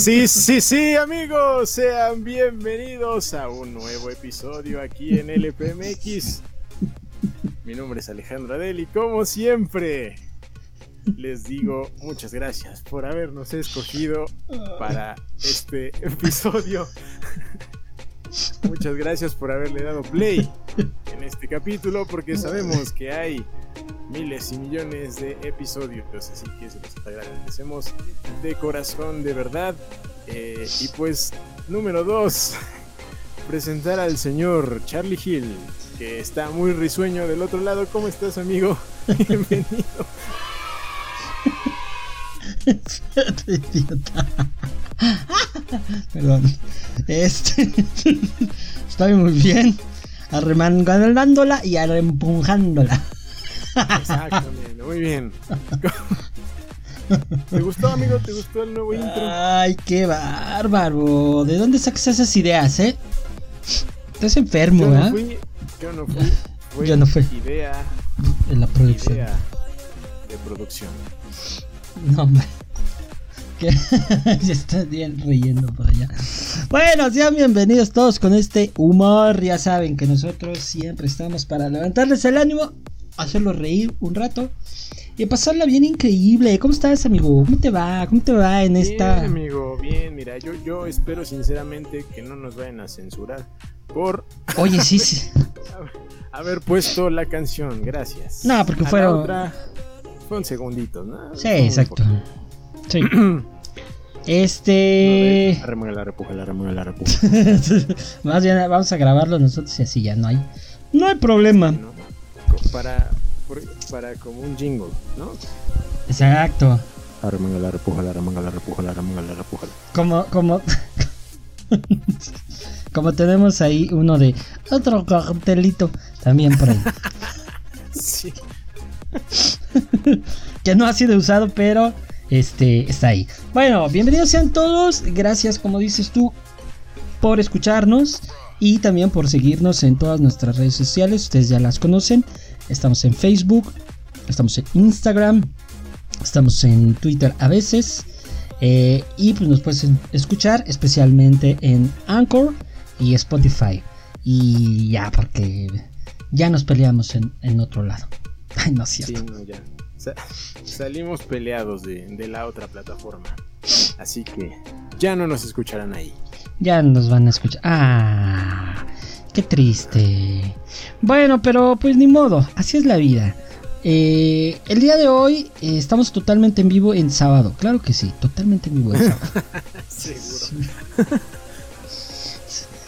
Sí, sí, sí, amigos, sean bienvenidos a un nuevo episodio aquí en LPMX. Mi nombre es Alejandro Adel y como siempre les digo muchas gracias por habernos escogido para este episodio. Muchas gracias por haberle dado play en este capítulo porque sabemos que hay miles y millones de episodios, así que se los agradecemos de corazón, de verdad. Eh, y pues, número dos, presentar al señor Charlie Hill, que está muy risueño del otro lado. ¿Cómo estás, amigo? Bienvenido. Perdón. Este. Estoy muy bien. Arremangándola y arrempujándola. Exactamente, muy bien. ¿Te gustó, amigo? ¿Te gustó el nuevo intro? Ay, qué bárbaro. ¿De dónde sacas esas ideas, eh? Estás enfermo, yo no ¿eh? fui, yo no fui. Fue Yo no fui. Idea, En la producción. idea de producción. No, hombre. Se está bien riendo por allá. Bueno, sean bienvenidos todos con este humor. Ya saben que nosotros siempre estamos para levantarles el ánimo, hacerlos reír un rato y pasarla bien increíble. ¿Cómo estás, amigo? ¿Cómo te va? ¿Cómo te va en esta? Bien, amigo, bien. Mira, yo, yo espero sinceramente que no nos vayan a censurar por Oye, sí, sí. haber puesto la canción. Gracias. No, porque A fueron- otra fue un segundito, ¿no? Sí, No exacto. Sí. Este. Arremuga la repuja, la remueve la repuja. Más bien vamos a grabarlo nosotros y así ya no hay. No hay problema. ¿no? Co- Para, para como un jingle, ¿no? Exacto. Arremuga la repuja, la remuega la repuja, la remuega la repuja. Como, como. como tenemos ahí uno de otro cartelito también por ahí. Sí. que no ha sido usado, pero este está ahí. Bueno, bienvenidos sean todos. Gracias, como dices tú, por escucharnos y también por seguirnos en todas nuestras redes sociales. Ustedes ya las conocen. Estamos en Facebook, estamos en Instagram, estamos en Twitter a veces. eh, y pues nos puedes escuchar especialmente en Anchor y Spotify. Y ya, porque ya nos peleamos en, en otro lado. Ay, no es cierto. Sí, no, ya. Sa- salimos peleados de, de la otra plataforma. Así que ya no nos escucharán ahí. Ya nos van a escuchar. Ah, qué triste. Bueno, pero pues ni modo, así es la vida. Eh, el día de hoy eh, estamos totalmente en vivo en sábado. Claro que sí, totalmente en vivo en sábado. Seguro.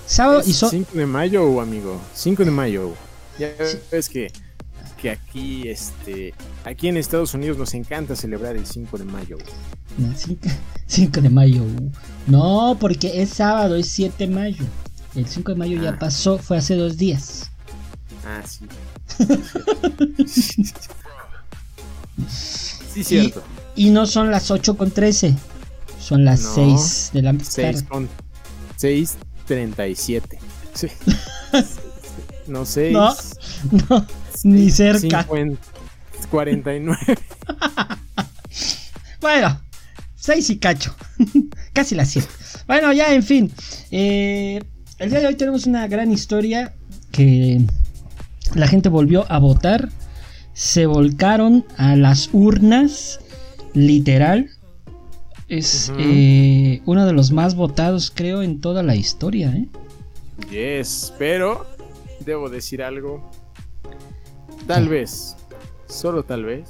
sábado ¿Es y so 5 de mayo, amigo. 5 de mayo. Ya ves que, que aquí, este, aquí en Estados Unidos nos encanta celebrar el 5 de mayo. 5 de mayo. No, porque es sábado, es 7 de mayo. El 5 de mayo ya Ah. pasó, fue hace dos días. Ah, sí. sí, cierto. Y no son las 8 con 13, son las No. 6 de la 6 tarde. con 6, 37. Sí. No 6. No, no, ni cerca. 49. Bueno, 6 y cacho. Casi las 7. Bueno, ya, en fin. Eh, el día de hoy tenemos una gran historia que la gente volvió a votar. Se volcaron a las urnas. Literal. Es eh, uno de los más votados, creo, en toda la historia. ¿eh? Yes, pero debo decir algo. Tal vez, solo tal vez,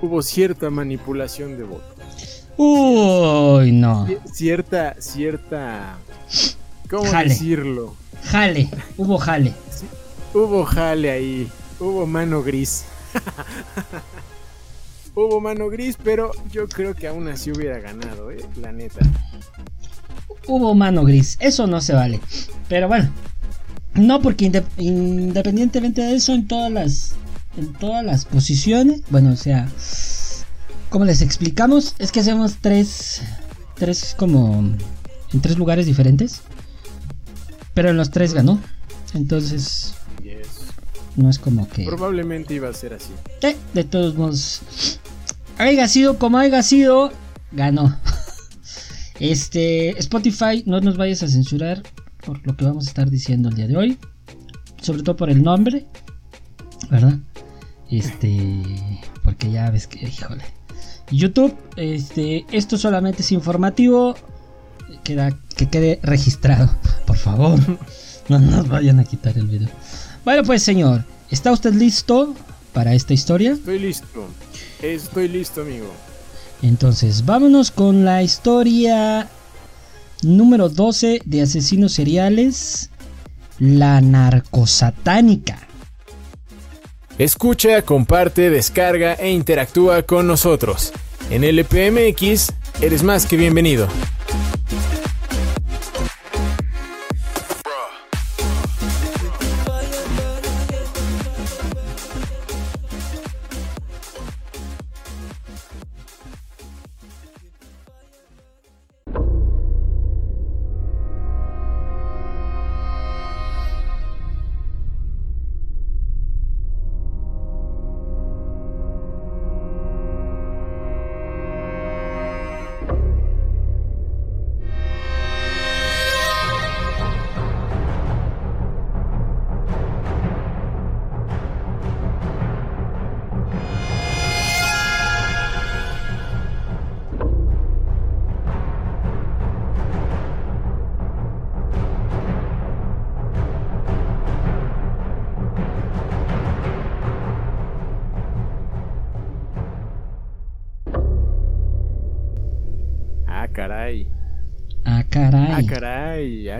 hubo cierta manipulación de voto. Uy, no. Ci- Cierta, cierta. ¿Cómo Jale. decirlo? Jale, hubo jale. Hubo jale ahí, hubo mano gris. hubo mano gris, pero yo creo que aún así hubiera ganado, eh, la neta. Hubo mano gris, eso no se vale. Pero bueno, no porque inde- independientemente de eso, en todas las en todas las posiciones. Bueno, o sea, ¿cómo les explicamos? Es que hacemos tres, tres como en tres lugares diferentes. Pero en los tres ganó. Entonces, no es como que. Probablemente iba a ser así. Eh, de todos modos, haya sido como haya sido, ganó. Este, Spotify, no nos vayas a censurar por lo que vamos a estar diciendo el día de hoy. Sobre todo por el nombre, ¿verdad? Este, porque ya ves que, híjole. YouTube, este, esto solamente es informativo. Queda, que quede registrado, por favor. No nos vayan a quitar el video. Bueno, pues señor, ¿está usted listo para esta historia? Estoy listo. Estoy listo, amigo. Entonces, vámonos con la historia número 12 de asesinos seriales, la narcosatánica. Escucha, comparte, descarga e interactúa con nosotros. En LPMX, eres más que bienvenido.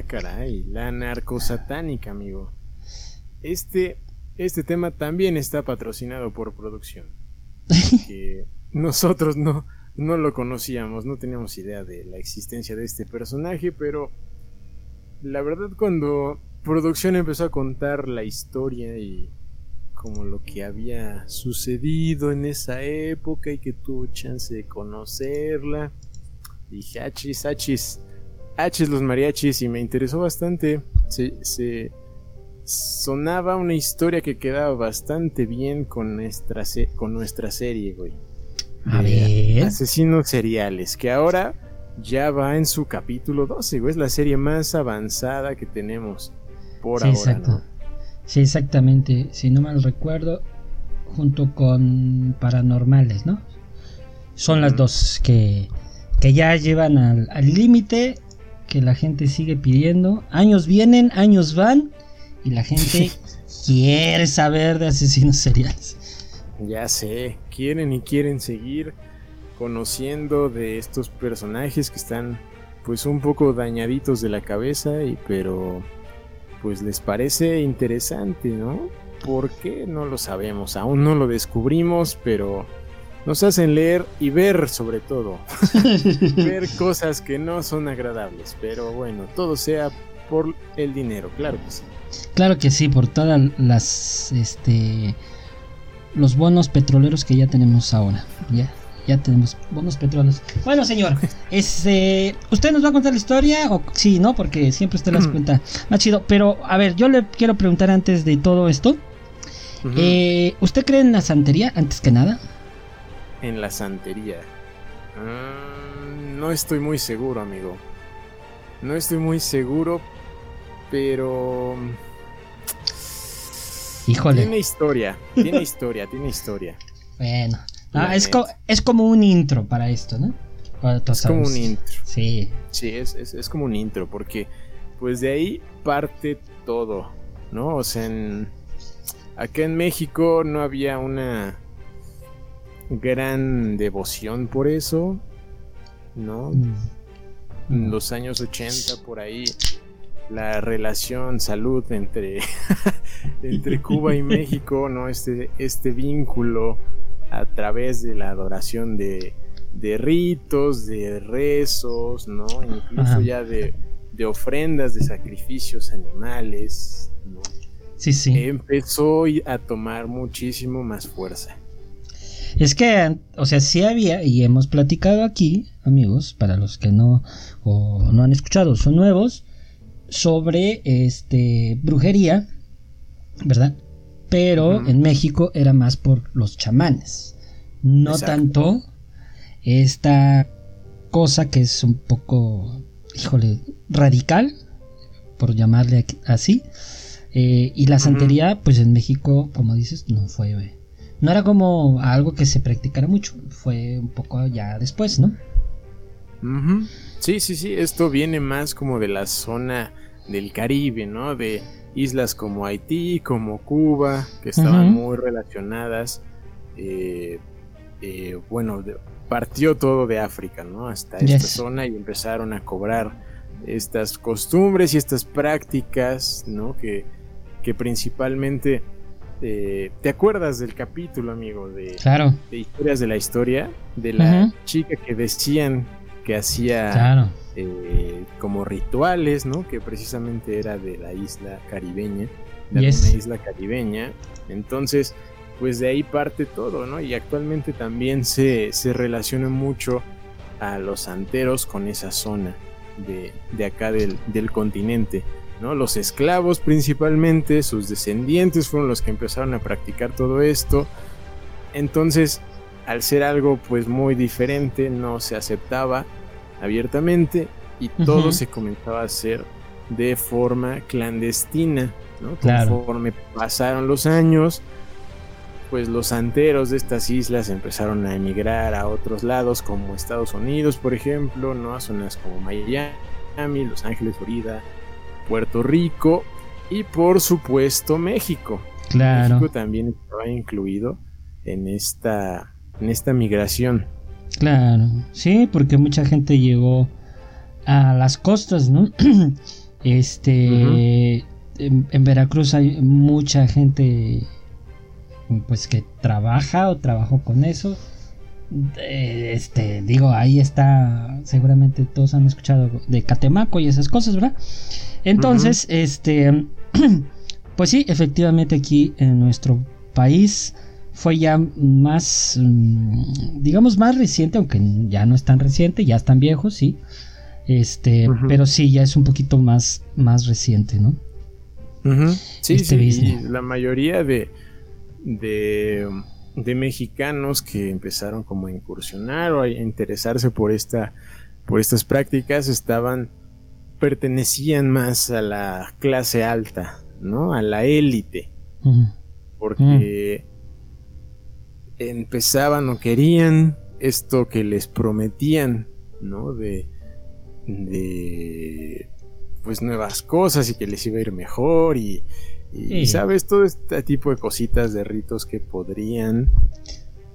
Caray, la narcosatánica, amigo. Este, este tema también está patrocinado por producción. que nosotros no, no lo conocíamos, no teníamos idea de la existencia de este personaje, pero la verdad cuando producción empezó a contar la historia y como lo que había sucedido en esa época y que tuvo chance de conocerla, dije, achis, achis, H los mariachis y me interesó bastante. Se, sonaba una historia que quedaba bastante bien con nuestra, con nuestra serie, güey. A ver. Asesinos seriales, que ahora ya va en su capítulo 12, güey. Es la serie más avanzada que tenemos por sí, ahora. Exacto. Sí, exactamente. Si no mal recuerdo, junto con Paranormales, ¿no? Son las dos que, que ya llevan al límite que la gente sigue pidiendo. Años vienen, años van y la gente quiere saber de asesinos seriales. Ya sé, quieren y quieren seguir conociendo de estos personajes que están pues un poco dañaditos de la cabeza y pero pues les parece interesante, ¿no? ¿Por qué? No lo sabemos, aún no lo descubrimos, pero nos hacen leer y ver sobre todo. ver cosas que no son agradables, pero bueno, todo sea por el dinero, claro que sí. Claro que sí, por todas las este los bonos petroleros que ya tenemos ahora. Ya, ya tenemos bonos petroleros. Bueno, señor, este, ¿usted nos va a contar la historia? O sí, ¿no? Porque siempre usted las cuenta más chido. Pero, a ver, yo le quiero preguntar antes de todo esto. Eh, ¿Usted cree en la santería antes que nada? En la santería. Mm, no estoy muy seguro, amigo. No estoy muy seguro, pero... Híjole. Tiene historia, tiene historia, tiene historia. Bueno, ah, es, es, como un intro para esto, ¿no? es como un intro. Sí. Sí, es, es, como un intro, porque pues de ahí parte todo, ¿no? O sea, en, acá en México no había una gran devoción por eso, ¿no? Mm. En los años 80 por ahí la relación salud entre, entre Cuba y México, ¿no? Este, este vínculo a través de la adoración de, de ritos, de rezos, ¿no? Incluso ya de, de, ofrendas, de sacrificios animales, ¿no? Sí, sí. empezó a tomar muchísimo más fuerza. Es que, o sea, sí había, y hemos platicado aquí, amigos, para los que no, o no han escuchado, son nuevos, sobre este brujería, ¿verdad? Pero en México era más por los chamanes. No tanto esta cosa que es un poco, híjole, radical, por llamarle así. Eh, y la santería, pues en México, como dices, no fue. No era como algo que se practicara mucho, fue un poco ya después, ¿no? Sí, sí, sí, esto viene más como de la zona del Caribe, ¿no? De islas como Haití, como Cuba, que estaban muy relacionadas. Eh, eh, bueno, partió todo de África, ¿no? Hasta esta zona y empezaron a cobrar estas costumbres y estas prácticas, ¿no? Que, que principalmente... Eh, ¿Te acuerdas del capítulo, amigo? De, claro. de historias de la historia, de la chica que decían que hacía eh, como rituales, ¿no? Que precisamente era de la isla caribeña, de una isla caribeña. Entonces, pues de ahí parte todo, ¿no? Y actualmente también se, se relaciona mucho a los santeros con esa zona de, de acá del, del, continente, ¿no? Los esclavos principalmente, sus descendientes fueron los que empezaron a practicar todo esto. Entonces, al ser algo pues muy diferente, no se aceptaba abiertamente y todo se comenzaba a hacer de forma clandestina, ¿no? Conforme pasaron los años, pues los santeros de estas islas empezaron a emigrar a otros lados como Estados Unidos, por ejemplo, ¿no? A zonas como Miami, Los Ángeles, Florida, Puerto Rico y por supuesto México. Claro. México también estaba incluido en esta en esta migración. Claro, sí, porque mucha gente llegó a las costas, ¿no? este, en, Veracruz hay mucha gente, pues que trabaja o trabajó con eso. Este, digo, ahí está, seguramente todos han escuchado de Catemaco y esas cosas, ¿verdad? Entonces, este, pues sí, efectivamente aquí en nuestro país fue ya más, mm, digamos, más reciente, aunque ya no es tan reciente, ya están viejos, sí. Este, pero sí, ya es un poquito más, más reciente, ¿no? Sí, este sí, la mayoría de, de, de, mexicanos que empezaron como a incursionar o a interesarse por esta, por estas prácticas estaban, pertenecían más a la clase alta, ¿no? A la élite. Porque empezaban o querían esto que les prometían, ¿no? De, de pues nuevas cosas y que les iba a ir mejor y, sabes todo este tipo de cositas de ritos que podrían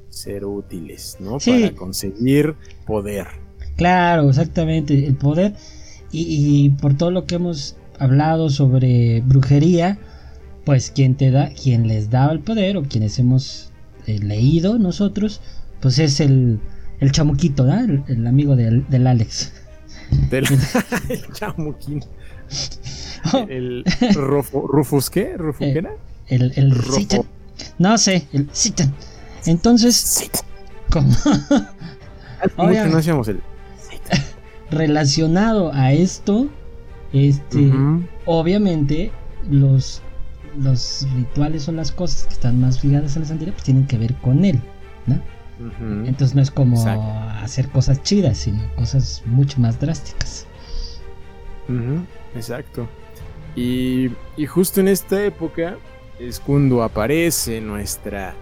ser útiles, ¿no? Para conseguir poder. Claro, exactamente, el poder y, por todo lo que hemos hablado sobre brujería, pues quien te da, quien les daba el poder o quienes hemos eh, leído nosotros, pues es el, el chamuquito, ¿no? el, amigo del, del Alex. Del el chamuquito. Oh. El Rufus, ¿qué? ¿Rufus eh, qué? El, el No sé, el Citan. Entonces, como. no el. Relacionado a esto, este, obviamente los los rituales o las cosas que están más ligadas a la santería pues tienen que ver con él, ¿no? Entonces no es como hacer cosas chidas, sino cosas mucho más drásticas. Exacto. Y, y, justo en esta época es cuando aparece nuestra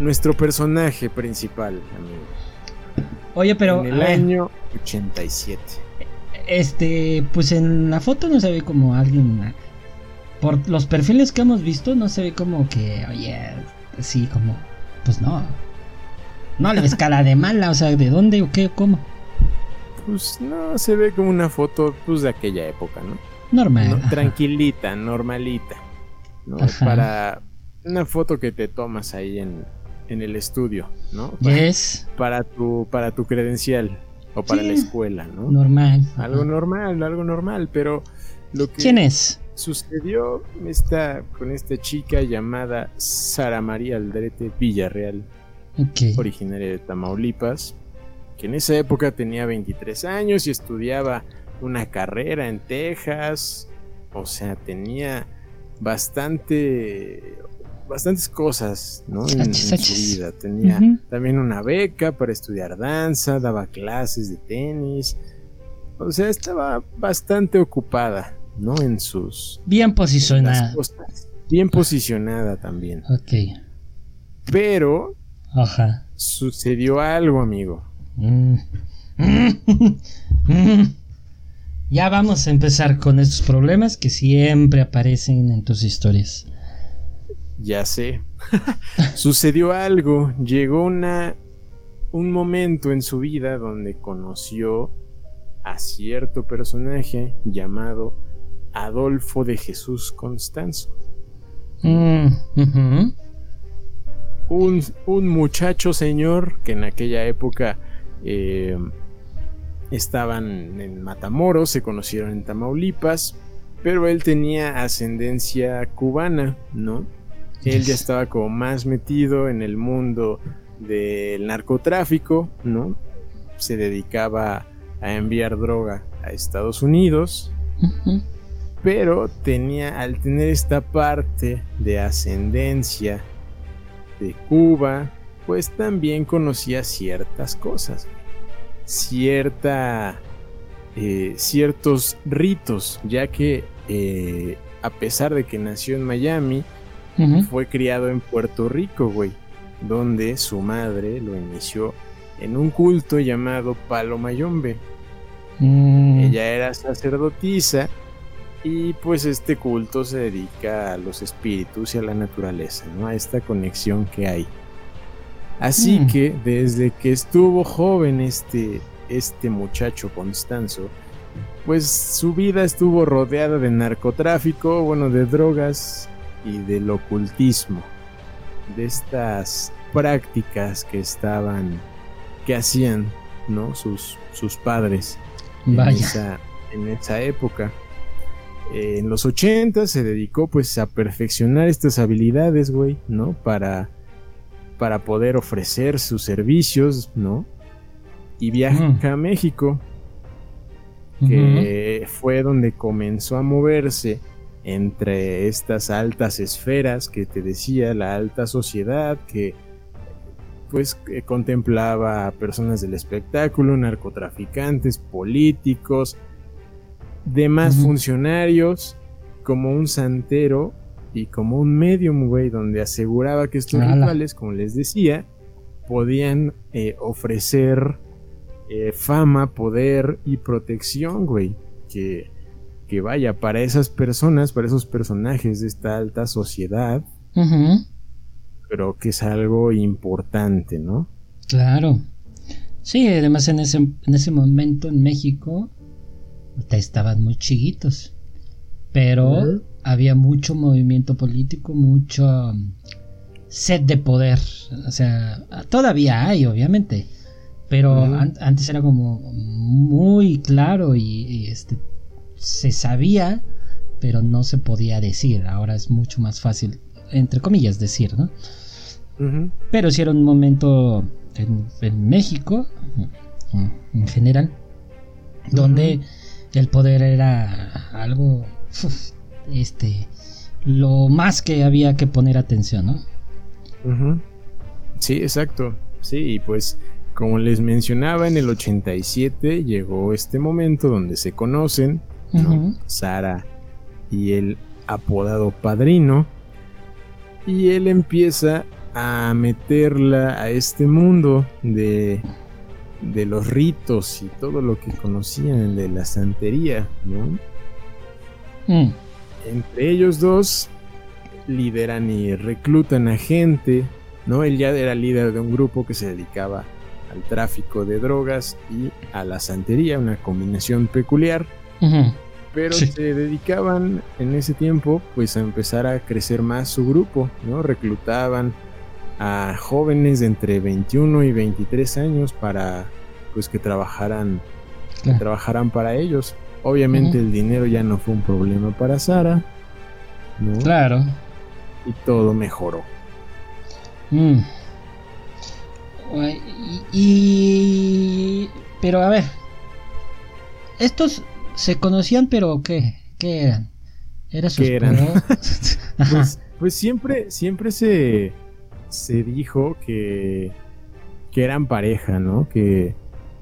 nuestro personaje principal, amigo. Oye, pero en el año 87. Este, pues en la foto no se ve como alguien por los perfiles que hemos visto, no se ve como que, oye, así como, pues no. No le ves cara de mala, o sea, ¿de dónde o qué cómo? Pues no, se ve como una foto pues de aquella época, ¿no? Normal. tranquilita, normalita. ¿no? Para una foto que te tomas ahí en, en el estudio, ¿no? Para, para tu, para tu credencial o para la escuela, ¿no? Normal. Algo normal, algo normal, pero lo que... ¿Quién es? sucedió esta, con esta chica llamada Sara María Aldrete Villarreal, originaria de Tamaulipas, que en esa época tenía 23 años y estudiaba una carrera en Texas, o sea, tenía bastante bastantes cosas, ¿no? En, su vida. Tenía también una beca para estudiar danza, daba clases de tenis. O sea, estaba bastante ocupada, ¿no? En sus... Bien posicionada. Bien posicionada también. Ok. Pero... Ajá. Sucedió algo, amigo. Mm. Ya vamos a empezar con estos problemas que siempre aparecen en tus historias. Ya sé. Sucedió algo. Llegó una, un momento en su vida donde conoció a cierto personaje llamado Adolfo de Jesús Constanzo. Mm, un, un, muchacho señor que en aquella época eh, estaban en Matamoros, se conocieron en Tamaulipas, pero él tenía ascendencia cubana, ¿no? Él ya estaba como más metido en el mundo del narcotráfico, ¿no? Se dedicaba a enviar droga a Estados Unidos, pero tenía, al tener esta parte de ascendencia de Cuba, pues también conocía ciertas cosas, cierta, eh, ciertos ritos, ya que eh, a pesar de que nació en Miami, fue criado en Puerto Rico, güey, donde su madre lo inició en un culto llamado Palo Mayombe. Mm. Ella era sacerdotisa y pues este culto se dedica a los espíritus y a la naturaleza, ¿no? A esta conexión que hay. Así mm. que desde que estuvo joven este, este muchacho Constanzo, pues su vida estuvo rodeada de narcotráfico, bueno, de drogas, y del ocultismo, de estas prácticas que estaban, que hacían, ¿no? Sus, sus padres En, esa, en esa época. en los 80 se dedicó pues a perfeccionar estas habilidades, güey, ¿no? Para, para poder ofrecer sus servicios, ¿no? Y viaja a México, que fue donde comenzó a moverse entre estas altas esferas que te decía, la alta sociedad que pues contemplaba a personas del espectáculo, narcotraficantes, políticos, demás funcionarios, como un santero y como un medium, güey, donde aseguraba que estos rituales, como les decía, podían eh, ofrecer eh, fama, poder y protección, güey, que que vaya, para esas personas, para esos personajes de esta alta sociedad, creo que es algo importante, ¿no? Claro. Sí, además en ese, en ese momento en México estaban muy chiquitos, pero había mucho movimiento político, mucho um, sed de poder, o sea, todavía hay, obviamente, pero antes era como muy claro y este se sabía, pero no se podía decir. Ahora es mucho más fácil, entre comillas, decir, ¿no? Pero si era un momento en, México, en general, donde el poder era algo, este, lo más que había que poner atención, ¿no? Sí, exacto. Sí, y pues como les mencionaba, en el 87 llegó este momento donde se conocen, Sara y el apodado padrino. Y él empieza a meterla a este mundo de, de los ritos y todo lo que conocían de la santería, ¿no? Mm. Entre ellos dos lideran y reclutan a gente, ¿no? Él ya era líder de un grupo que se dedicaba al tráfico de drogas y a la santería, una combinación peculiar pero se dedicaban en ese tiempo pues a empezar a crecer más su grupo, ¿no? Reclutaban a jóvenes de entre 21 y 23 años para pues que trabajaran trabajaran para ellos. Obviamente el dinero ya no fue un problema para Sara. ¿no? Claro. Y todo mejoró. Mm. Y, Pero a ver. Estos se conocían, pero ¿qué? ¿Qué eran? ¿Era su ¿Qué eran? pues, pues, siempre, siempre se, se dijo que, que eran pareja, ¿no? Que,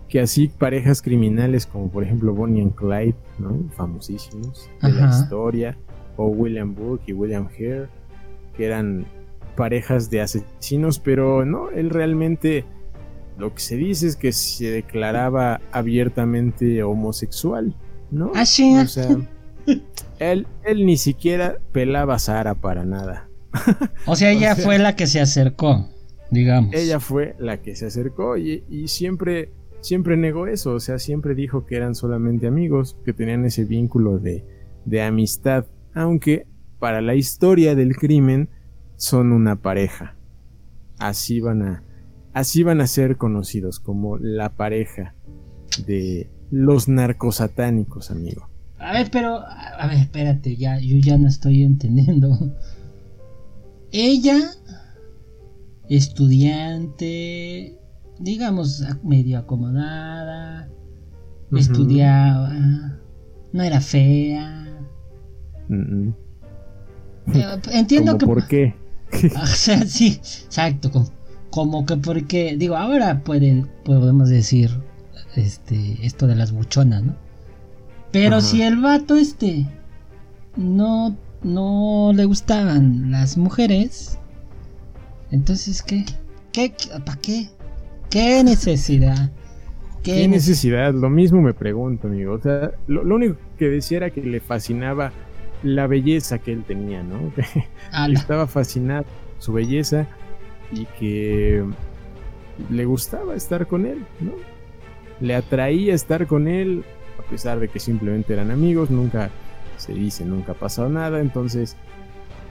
que así parejas criminales como por ejemplo Bonnie and Clyde, ¿no? Famosísimos de la historia, o William Book y William Hare, que eran parejas de asesinos, pero no, él realmente lo que se dice es que se declaraba abiertamente homosexual, ¿no? Ah, sí. O sea, él, él ni siquiera pelaba a Sara para nada. O sea, ella fue la que se acercó, digamos. Ella fue la que se acercó y, y siempre siempre negó eso, o sea, siempre dijo que eran solamente amigos, que tenían ese vínculo de, de amistad, aunque para la historia del crimen son una pareja. Así van a, así van a ser conocidos como la pareja de los narcosatánicos, amigo. A ver, pero, a ver, espérate, ya, yo ya no estoy entendiendo. Ella, estudiante, digamos, medio acomodada, estudiaba, no era fea. Eh, entiendo que... ¿Por qué? o sea, sí, exacto, como, que porque, digo, ahora puede, podemos decir este, esto de las buchonas, ¿no? Pero si el vato este no, no le gustaban las mujeres, entonces, ¿qué? ¿Qué? ¿Para qué? ¿Qué necesidad? ¿Qué, necesidad? Lo mismo me pregunto, amigo. O sea, lo, único que decía era que le fascinaba la belleza que él tenía, ¿no? Estaba fascinado su belleza y que le gustaba estar con él, ¿no? Le atraía estar con él, a pesar de que simplemente eran amigos, nunca se dice, nunca ha pasado nada, entonces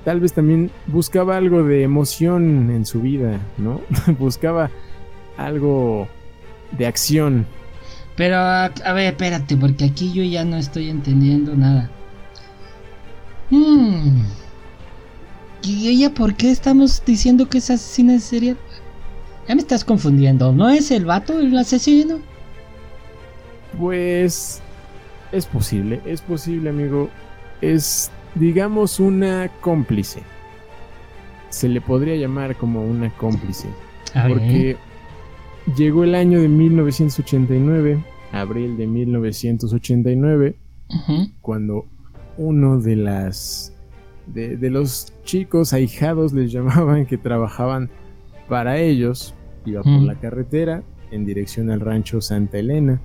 tal vez también buscaba algo de emoción en su vida, ¿no? buscaba algo de acción. Pero, a, ver, espérate, porque aquí yo ya no estoy entendiendo nada. Hmm. ¿Y ella por qué estamos diciendo que es asesina serie? Ya me estás confundiendo, ¿no es el vato el asesino? Pues es posible, es posible, amigo. Es, digamos, una cómplice. Se le podría llamar como una cómplice. porque Llegó el año de 1989, abril de 1989, cuando uno de las de, los chicos ahijados les llamaban que trabajaban para ellos iba por la carretera en dirección al rancho Santa Elena,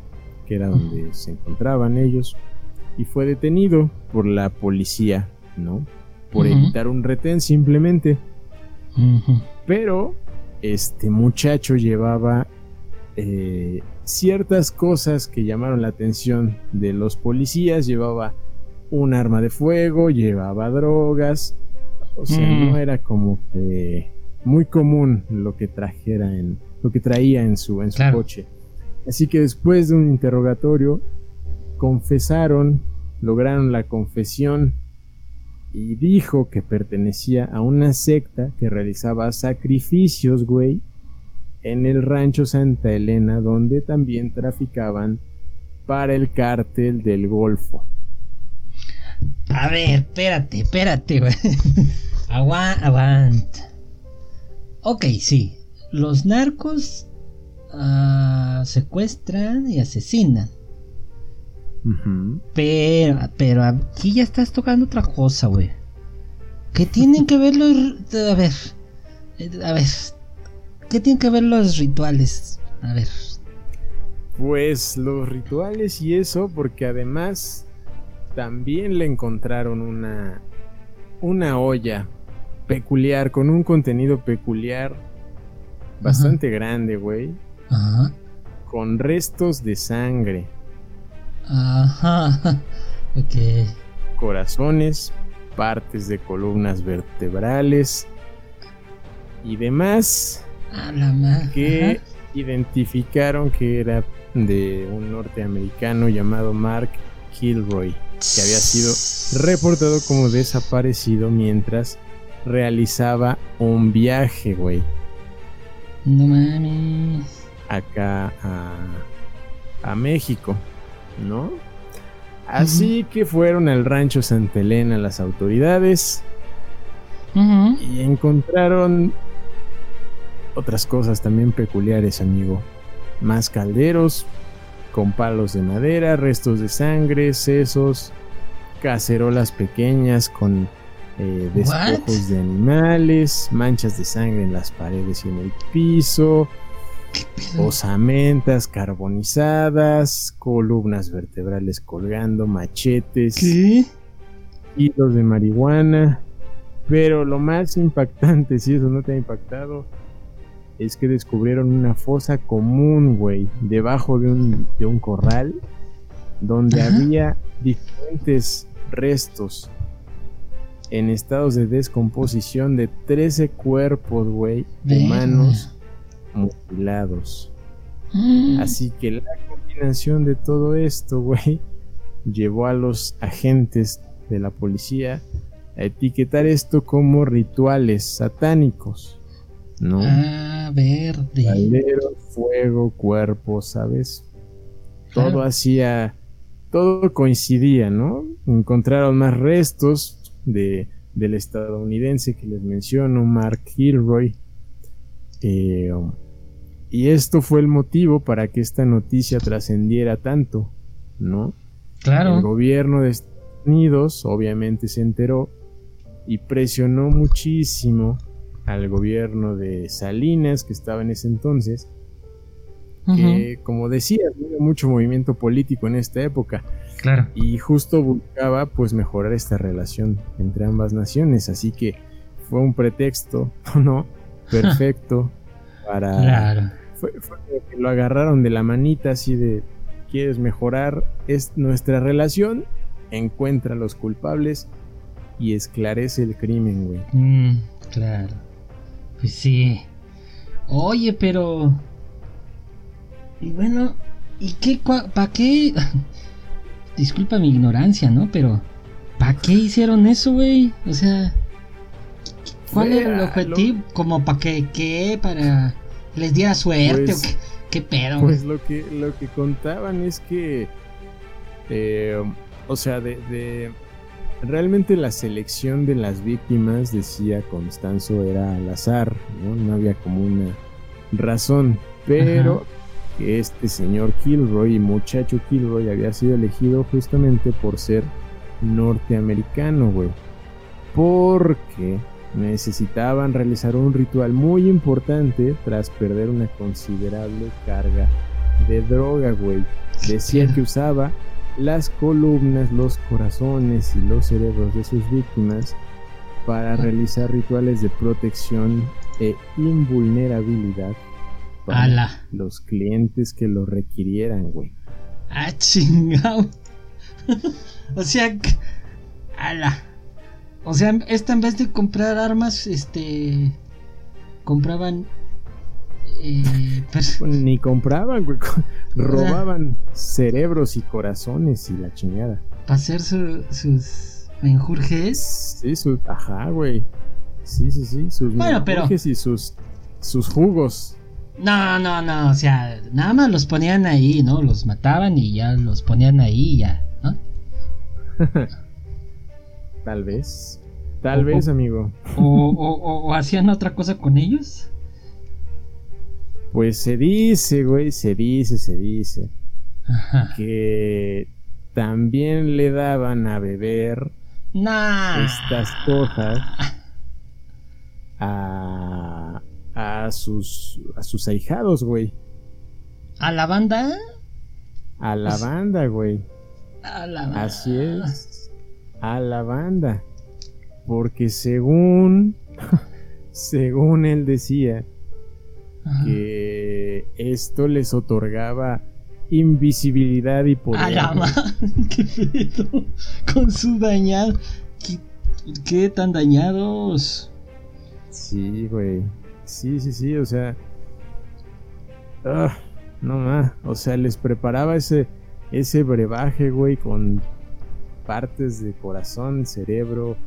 que era donde se encontraban ellos, y fue detenido por la policía, ¿no? Por evitar un retén simplemente. Pero este muchacho llevaba eh, ciertas cosas que llamaron la atención de los policías. Llevaba un arma de fuego, llevaba drogas. O sea, no mm. era como que muy común lo que trajera en lo que traía en su, en su coche. Así que después de un interrogatorio confesaron, lograron la confesión y dijo que pertenecía a una secta que realizaba sacrificios, güey, en el rancho Santa Elena, donde también traficaban para el cártel del Golfo. A ver, espérate, espérate, güey. aguanta. Ok, sí. Los narcos uh, secuestran y asesinan. Pero, pero aquí ya estás tocando otra cosa, güey. ¿Qué tienen que ver los... A ver, a ver, ¿Qué tienen que ver los rituales? A ver. Pues los rituales y eso, porque además también le encontraron una, una olla peculiar, con un contenido peculiar bastante grande, güey. Ajá. Con restos de sangre. Ajá. Ok. Corazones, partes de columnas vertebrales y demás que identificaron que era de un norteamericano llamado Mark Kilroy, que había sido reportado como desaparecido mientras realizaba un viaje, güey. No mames. Acá a, a México, ¿no? Así que fueron al rancho Santa Elena las autoridades y encontraron otras cosas también peculiares, amigo. Más calderos con palos de madera, restos de sangre, sesos, cacerolas pequeñas con eh, despojos de animales, manchas de sangre en las paredes y en el piso. Osamentas carbonizadas, columnas vertebrales colgando, machetes, ¿Qué? hilos de marihuana. Pero lo más impactante, si eso no te ha impactado, es que descubrieron una fosa común, güey, debajo de un, de un corral, donde Ajá. había diferentes restos en estados de descomposición de 13 cuerpos, güey, humanos mutilados. Mm. Así que la combinación de todo esto, güey, llevó a los agentes de la policía a etiquetar esto como rituales satánicos, ¿no? Ah, verde. Caldero, fuego, cuerpo, ¿sabes? Claro. Todo hacía, todo coincidía, ¿no? Encontraron más restos de, del estadounidense que les menciono, Mark Kilroy. Eh, y esto fue el motivo para que esta noticia trascendiera tanto, ¿no? El Claro. gobierno de Estados Unidos obviamente se enteró y presionó muchísimo al gobierno de Salinas, que estaba en ese entonces, que como decía, había mucho movimiento político en esta época Claro. y justo buscaba pues mejorar esta relación entre ambas naciones, así que fue un pretexto, ¿no? Perfecto para Claro. Fue, fue que lo agarraron de la manita así de quieres mejorar es nuestra relación, encuentra a los culpables y esclarece el crimen, güey. Mm, claro. Pues sí. Oye, pero. Y bueno, ¿y qué? ¿Para qué? Disculpa mi ignorancia, ¿no? Pero. ¿Para qué hicieron eso, güey? O sea. ¿Cuál era el objetivo? ¿Como para que qué? ¿Para les diera suerte Pues- o qué? ¿Qué pedo? Pues lo que, lo que contaban es que, eh, o sea, de, de- realmente la selección de las víctimas, decía Constanzo, era al azar, ¿no? No había como una razón, pero Ajá. que este señor Kilroy, muchacho Kilroy, había sido elegido justamente por ser norteamericano, güey. Porque necesitaban realizar un ritual muy importante tras perder una considerable carga de droga, güey. Decía que usaba las columnas, los corazones y los cerebros de sus víctimas para realizar rituales de protección e invulnerabilidad para Ala. los clientes que lo requirieran, güey. Ah, chingado. o sea, ala. O sea, esta en vez de comprar armas, este. Compraban. Eh, pers- Bueno, ni compraban, güey. Robaban cerebros y corazones y la chingada. para hacer su- sus menjurjes. Sí, sus. Ajá, güey. Sí, sí, sí. Sus Bueno, pero- y sus. Sus jugos. No, no, no. O sea, nada más los ponían ahí, ¿no? Los mataban y ya los ponían ahí y ya, ¿no? Tal vez. Tal O- vez, amigo. O, o- o- hacían otra cosa con ellos. Pues se dice, güey. Se dice, se dice. Ajá. Que también le daban a beber Nah. estas cosas a. A sus. A sus ahijados, güey. ¿A la banda? A la Pues- banda, güey. A la banda. Así es. A la banda. Porque según. según él decía Ajá. que esto les otorgaba invisibilidad y poder. A la qué pedo. Con su dañado. ¿Qué, qué tan dañados? Sí, güey. Sí, sí, sí, o sea. ah, no más. O sea, les preparaba ese. ese brebaje, güey, con partes de corazón, cerebro,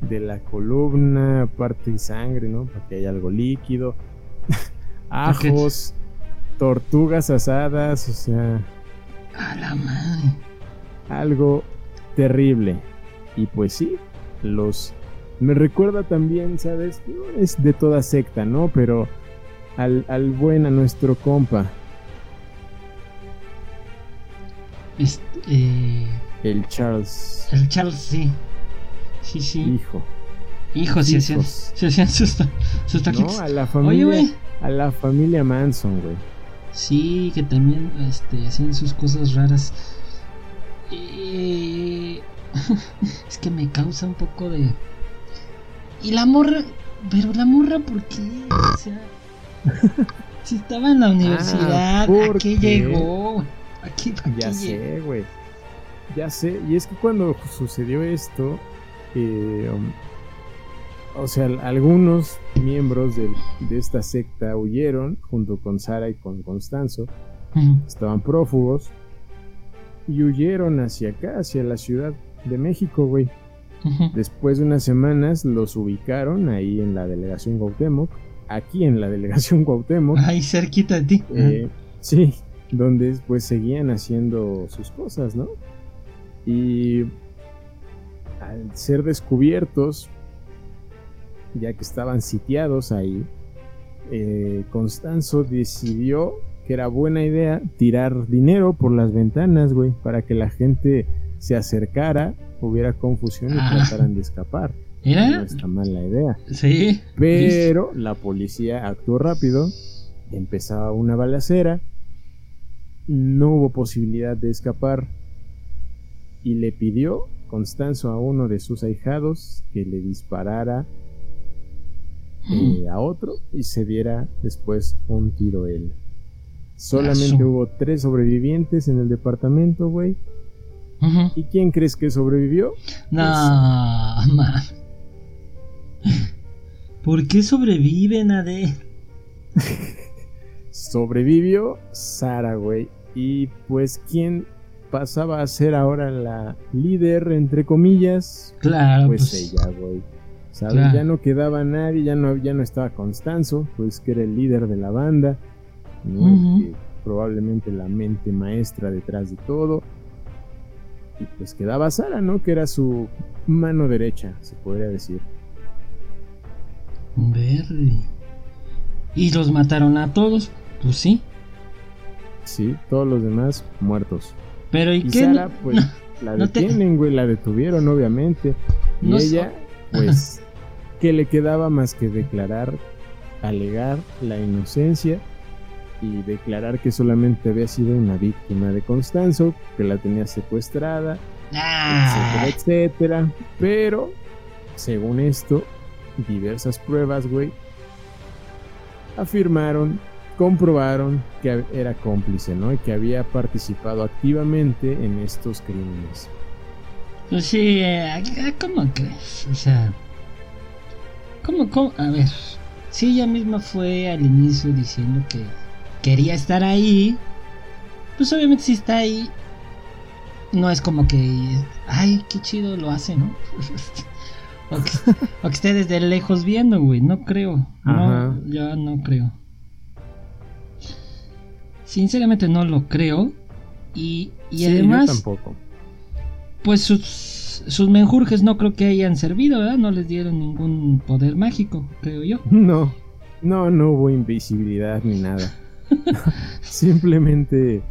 de la columna, parte de sangre, ¿no? Para que haya algo líquido. Ajos, tortugas asadas, o sea. A la madre. Algo terrible. Y pues sí, los. Me recuerda también, ¿sabes? No es de toda secta, ¿no? Pero al, al buen, a nuestro compa. Este, eh, El Charles. el Charles, sí. Sí, sí. Hijo. Hijos, se hacían, hacían sus, sus No, a la Oye, familia. güey. a la familia Manson, güey. Sí, que también este, hacían sus cosas raras. Eh, es que me causa un poco de... Y la morra... Pero la morra, ¿por qué? O sea... Si estaba en la universidad, ¿a ¿por qué qué? llegó? ¿A qué, a Ya qué sé, güey. Ya sé. Y es que cuando sucedió esto, eh, um, o sea, algunos miembros de esta secta huyeron junto con Sara y con Constanzo. Estaban prófugos y huyeron hacia acá, hacia la Ciudad de México, güey. Después de unas semanas los ubicaron ahí en la delegación Cuauhtémoc, aquí en la delegación Cuauhtémoc. Ahí cerquita de ti. Eh, sí, donde pues seguían haciendo sus cosas, ¿no? Y al ser descubiertos, ya que estaban sitiados ahí, eh, Constanzo decidió que era buena idea tirar dinero por las ventanas, güey, para que la gente se acercara, hubiera confusión y Ah. trataran de escapar. No Mira, está mal la idea. sí. Pero la policía actuó rápido, empezaba una balacera, no hubo posibilidad de escapar y le pidió Constanzo a uno de sus ahijados que le disparara eh, a otro y se diera después un tiro él. Solamente hubo tres sobrevivientes en el departamento, güey. ¿Y quién crees que sobrevivió? No, ma. ¿Por qué sobreviven, Ade? sobrevivió Sara, güey. Y pues, ¿quién pasaba a ser ahora la líder, entre comillas? Claro, Pues, pues. ella, güey. ¿Sabes? Claro. Ya no quedaba nadie, ya no, ya no estaba Constanzo, pues que era el líder de la banda, ¿no? Que probablemente la mente maestra detrás de todo. Y pues quedaba Sara, ¿no? Que era su mano derecha, se podría decir. Verde. ¿Y los mataron a todos? Pues sí. Sí, todos los demás muertos. Pero ¿y, Y qué? Sara, no- pues, la no te- detienen, güey, la detuvieron, obviamente. Y No ella, so- pues, ¿qué le quedaba más que declarar, alegar la inocencia y declarar que solamente había sido una víctima de Constanzo, que la tenía secuestrada, Ah, etcétera, etcétera. Pero, según esto, diversas pruebas, güey, afirmaron, comprobaron que era cómplice, ¿no? Y que había participado activamente en estos crímenes. pues sí, eh, ¿cómo crees? O sea, ¿cómo, cómo? A ver, si ella misma fue al inicio diciendo que quería estar ahí, pues obviamente si está ahí, no es como que, ay, qué chido lo hace, ¿no? o, que, o que esté desde lejos viendo, güey, no creo. Ajá. No, yo no creo. Sinceramente no lo creo. Y, y Sí, además, yo tampoco. pues sus, sus menjurjes no creo que hayan servido, ¿verdad? No les dieron ningún poder mágico, creo yo. No, no, no hubo invisibilidad ni nada. Simplemente,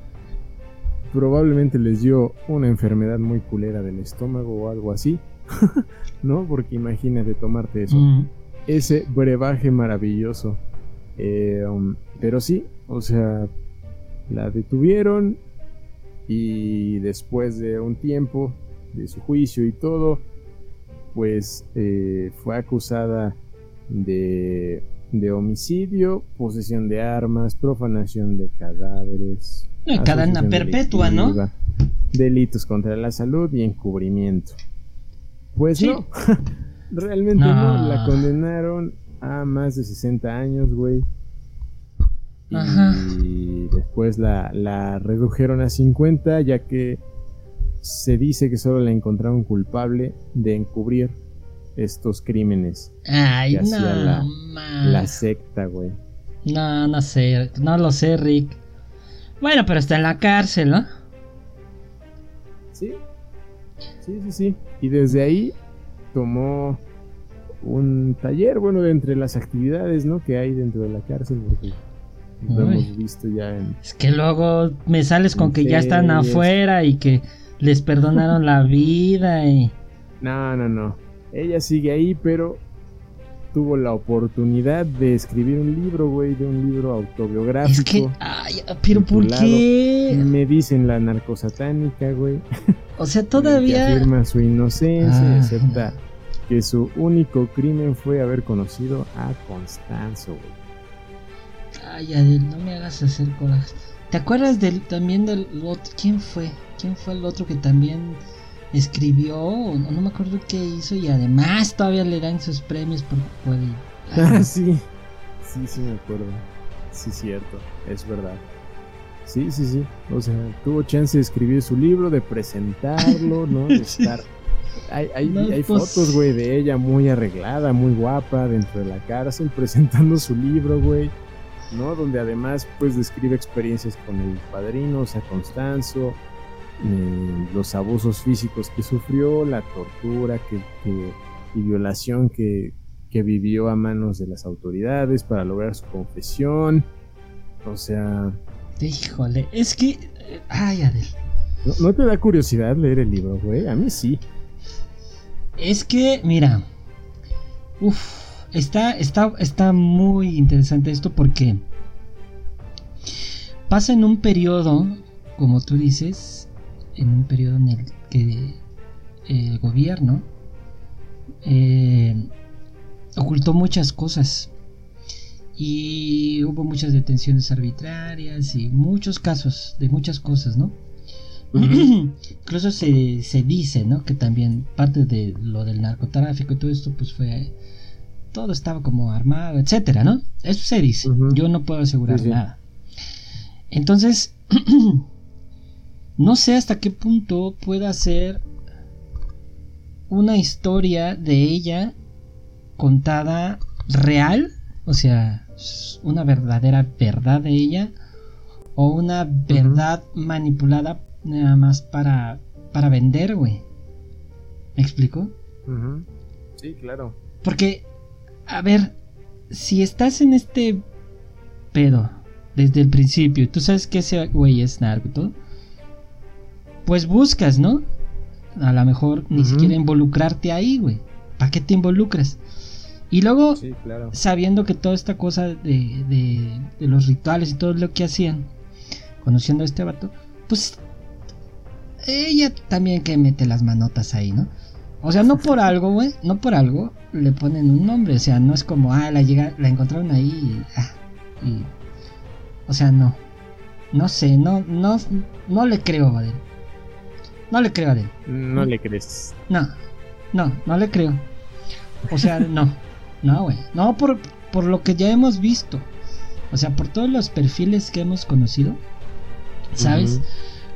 probablemente les dio una enfermedad muy culera del estómago o algo así. ¿No? Porque imagínate tomarte eso. Mm, Ese brebaje maravilloso. Eh, um, pero sí, o sea, la detuvieron y después de un tiempo de su juicio y todo, pues eh, fue acusada de, de homicidio, posesión de armas, profanación de cadáveres. Cadena perpetua, ¿no? Delitos contra la salud y encubrimiento. Pues Sí. no, realmente No. no, la condenaron a más de 60 años, güey. Y después la, la redujeron a 50 ya que se dice que solo la encontraron culpable de encubrir estos crímenes. Ay, que no, hacía la, la secta, güey. No, no sé, no lo sé, Rick. Bueno, pero está en la cárcel, ¿no? Sí, sí, sí, sí. Y desde ahí tomó un taller, bueno, de entre las actividades, ¿no? Que hay dentro de la cárcel, porque lo hemos visto ya en... Es que luego me sales con que ya están afuera y que les perdonaron la vida y... No, no, no. Ella sigue ahí, pero tuvo la oportunidad de escribir un libro, güey, de un libro autobiográfico. Es que... Ay, pero ¿por qué? Me dicen la narcosatánica, güey. O sea, el que todavía... afirma su inocencia y Ah. acepta que su único crimen fue haber conocido a Constanzo, güey. Ay, Adel, no me hagas hacer coraje. ¿Te acuerdas del, también del otro? ¿Quién fue? ¿Quién fue el otro que también escribió? O No, no me acuerdo qué hizo y además todavía le dan sus premios por... por Ah, sí. Sí, sí me acuerdo. Sí, cierto. Es verdad. Sí, sí, sí. O sea, tuvo chance de escribir su libro, de presentarlo, ¿no? De estar... Hay, hay, No, hay pues- fotos, güey, de ella muy arreglada, muy guapa dentro de la cárcel, presentando su libro, güey. ¿No? Donde además, pues, describe experiencias con el padrino, o sea, Constanzo, eh, los abusos físicos que sufrió, la tortura que, que- y violación que, que vivió a manos de las autoridades para lograr su confesión. O sea, Híjole, es que... Ay, Adel. ¿no, no te da curiosidad leer el libro, güey? A mí sí. Es que, mira, uf, está, está, está muy interesante esto porque pasa en un periodo, como tú dices, en un periodo en el que el gobierno eh, ocultó muchas cosas y hubo muchas detenciones arbitrarias y muchos casos de muchas cosas, ¿no? Incluso se, se dice, ¿no? Que también parte de lo del narcotráfico y todo esto, pues fue. Todo estaba como armado, etcétera, ¿no? Eso se dice. Yo no puedo asegurar Sí, sí. nada. Entonces, no sé hasta qué punto pueda ser una historia de ella contada real, o sea, una verdadera verdad de ella, o una verdad manipulada nada más para, para vender, güey. ¿Me explico? Sí, claro. Porque, a ver, si estás en este pedo desde el principio, tú sabes que ese güey es narco y todo, pues buscas, ¿no? A lo mejor ni siquiera involucrarte ahí, güey. ¿Para qué te involucras? Y luego, Sí, claro. sabiendo que toda esta cosa de, de, de los rituales y todo lo que hacían, conociendo a este vato, pues ella también que mete las manotas ahí, ¿no? O sea, no por algo, güey, no por algo le ponen un nombre, o sea, no es como, ah, la, llega, la encontraron ahí y, ah, y- o sea, no, no sé, no, no, no le creo a Adel, no le creo a Adel. No le crees. No, no, no le creo. O sea, no, no, güey. No por, por lo que ya hemos visto. O sea, por todos los perfiles que hemos conocido. ¿Sabes?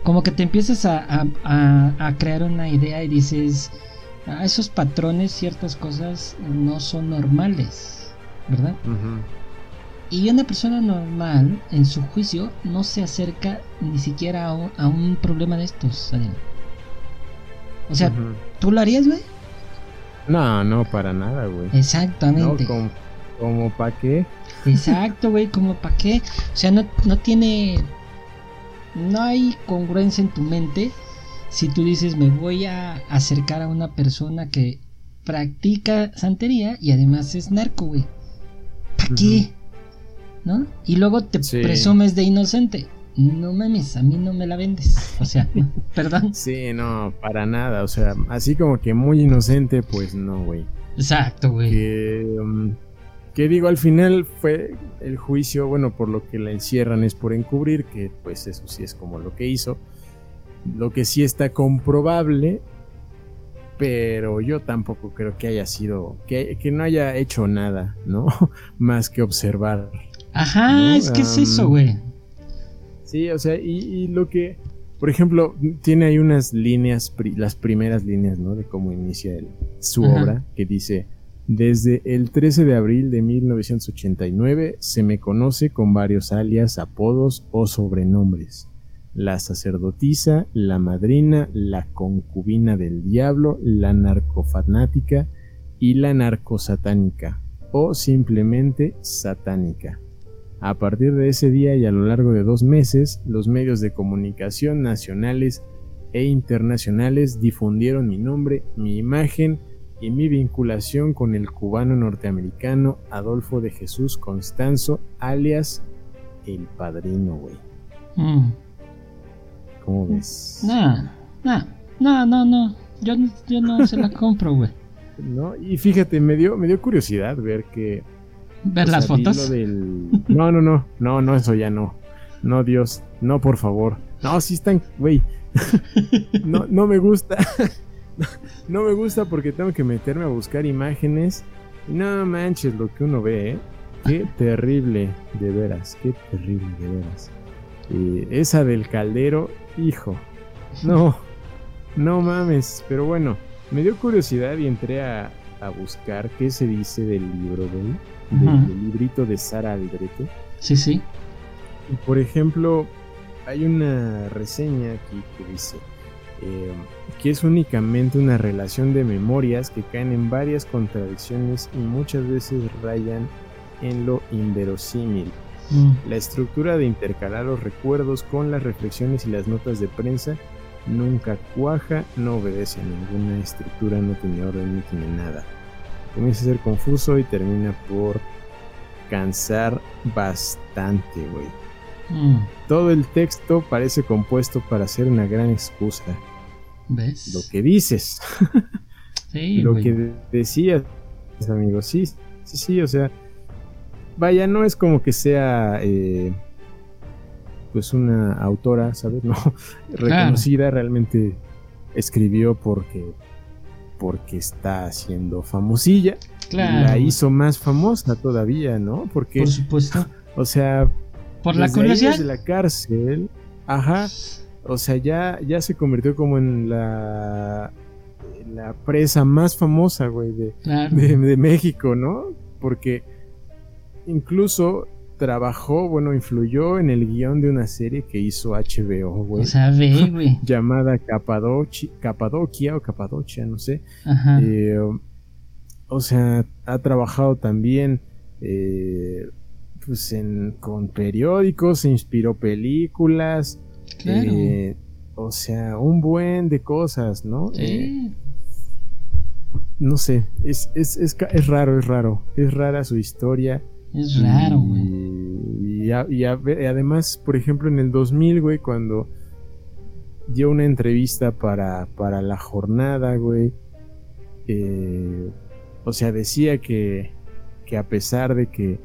Como que te empiezas a, a- a- a crear una idea y dices, ah, esos patrones, ciertas cosas no son normales, ¿verdad? Y una persona normal, en su juicio, no se acerca ni siquiera a un, a un problema de estos, Adrián. O sea. ¿tú lo harías, güey? No, no, para nada, güey. No, Exactamente. como, como para qué. Exacto, güey, como para qué. O sea, no, no tiene. No hay congruencia en tu mente si tú dices, me voy a acercar a una persona que practica santería y además es narco, güey. ¿Para qué? ¿No? Y luego te Sí. presumes de inocente. No mames, a mí no me la vendes. O sea, no, perdón. Sí, no, para nada. O sea, así como que muy inocente, pues no, güey. Exacto, güey. Que, um, que digo, al final fue el juicio, bueno, por lo que la encierran es por encubrir, que pues eso sí es como lo que hizo. Lo que sí está comprobable, pero yo tampoco creo que haya sido, que, que no haya hecho nada, ¿no? Más que observar. Ajá, es que es eso, güey. Sí, o sea, y, lo que, por ejemplo, tiene ahí unas líneas, las primeras líneas, ¿no? De cómo inicia su obra, que dice, desde el 13 de abril de 1989 se me conoce con varios alias, apodos o sobrenombres. La sacerdotisa, la madrina, la concubina del diablo, la narcofanática y la narcosatánica, o simplemente satánica. A partir de ese día y a lo largo de dos meses, los medios de comunicación nacionales e internacionales difundieron mi nombre, mi imagen y mi vinculación con el cubano norteamericano Adolfo de Jesús Constanzo, alias El Padrino, güey. Mm. ¿Cómo ves? No, no, no, no, no. Yo, yo no se la compro, güey. ¿No? Y fíjate, me dio, me dio curiosidad ver que ¿Ver las fotos? No, no, no, no, no, eso ya no. No, Dios, no, por favor. No, sí están, güey. no, no me gusta. no me gusta porque tengo que meterme a buscar imágenes. no manches lo que uno ve, ¿eh? Qué terrible, de veras, qué terrible, de veras. Esa del caldero, hijo. No, no mames, pero bueno, me dio curiosidad y entré a, a buscar qué se dice del libro, güey del, librito de Sara Aldrete. Sí, sí. Y por ejemplo, hay una reseña aquí que dice eh, que es únicamente una relación de memorias que caen en varias contradicciones y muchas veces rayan en lo inverosímil. Mm. La estructura de intercalar los recuerdos con las reflexiones y las notas de prensa nunca cuaja, no obedece a ninguna estructura, no tiene orden, no tiene nada comienza a ser confuso y termina por cansar bastante, güey. Mm. Todo el texto parece compuesto para ser una gran excusa. ¿Ves? Lo que dices. Sí, Lo que decías, amigo. Sí, sí, sí, o sea. Vaya, no es como que sea. Eh, pues una autora, ¿sabes? No. Reconocida, realmente escribió porque porque está haciendo famosilla. Claro. La hizo más famosa todavía, ¿no? Porque. Por supuesto. O sea. Por la curiosidad. de la cárcel. Ajá. O sea, ya, ya se convirtió como en la. La presa más famosa, güey, de, de México, ¿no? Porque incluso trabajó, bueno, influyó en el guion de una serie que hizo HBO, güey. O güey. llamada Capadocia o Capadocia, no sé. Ajá. Eh, o sea, ha trabajado también eh, pues en, con periódicos, se inspiró películas. Claro. Eh, o sea, un buen de cosas, ¿no? Sí. no sé, es, es, es, es raro, es raro. Es rara su historia. Es raro, güey. Y, además, por ejemplo, en el 2000, güey, cuando dio una entrevista para, para la jornada, güey, eh, o sea, decía que, que a pesar de que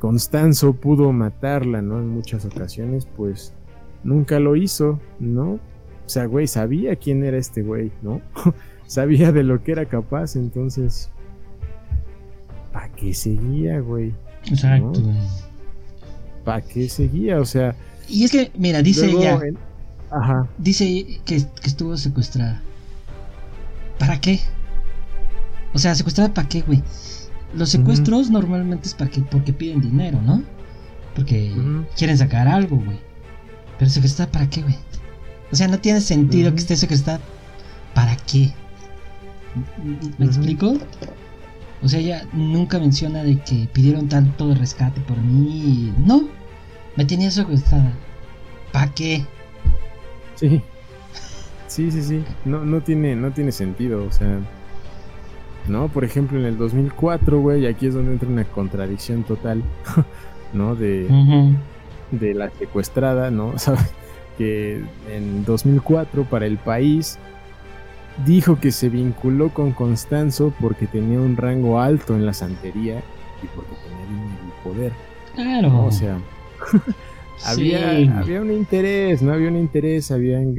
Constanzo pudo matarla, ¿no? En muchas ocasiones, pues nunca lo hizo, ¿no? O sea, güey, sabía quién era este güey, ¿no? sabía de lo que era capaz, entonces ¿para qué seguía, güey? Exacto. ¿Para qué seguía? O sea. Y es que, mira, dice ella. Ajá. Dice que, estuvo secuestrada. ¿Para qué? O sea, secuestrada para qué, güey. Los secuestros normalmente es para que, porque piden dinero, ¿no? Porque quieren sacar algo, güey. Pero secuestrada para qué, güey. O sea, no tiene sentido que esté secuestrada. ¿Para qué? ¿Me explico? O sea, ella nunca menciona de que pidieron tanto de rescate por mí. No, me tenía secuestrada. ¿Para qué? Sí. Sí, sí, sí. No, no, tiene, no tiene sentido. O sea, ¿no? Por ejemplo, en el 2004, güey, aquí es donde entra una contradicción total, ¿no? De, de la secuestrada, ¿no? ¿Sabes? Que en 2004 para el país dijo que se vinculó con Constanzo porque tenía un rango alto en la santería y porque tenía el poder. Claro. O sea, había, había un interés, ¿no? Había un interés, habían,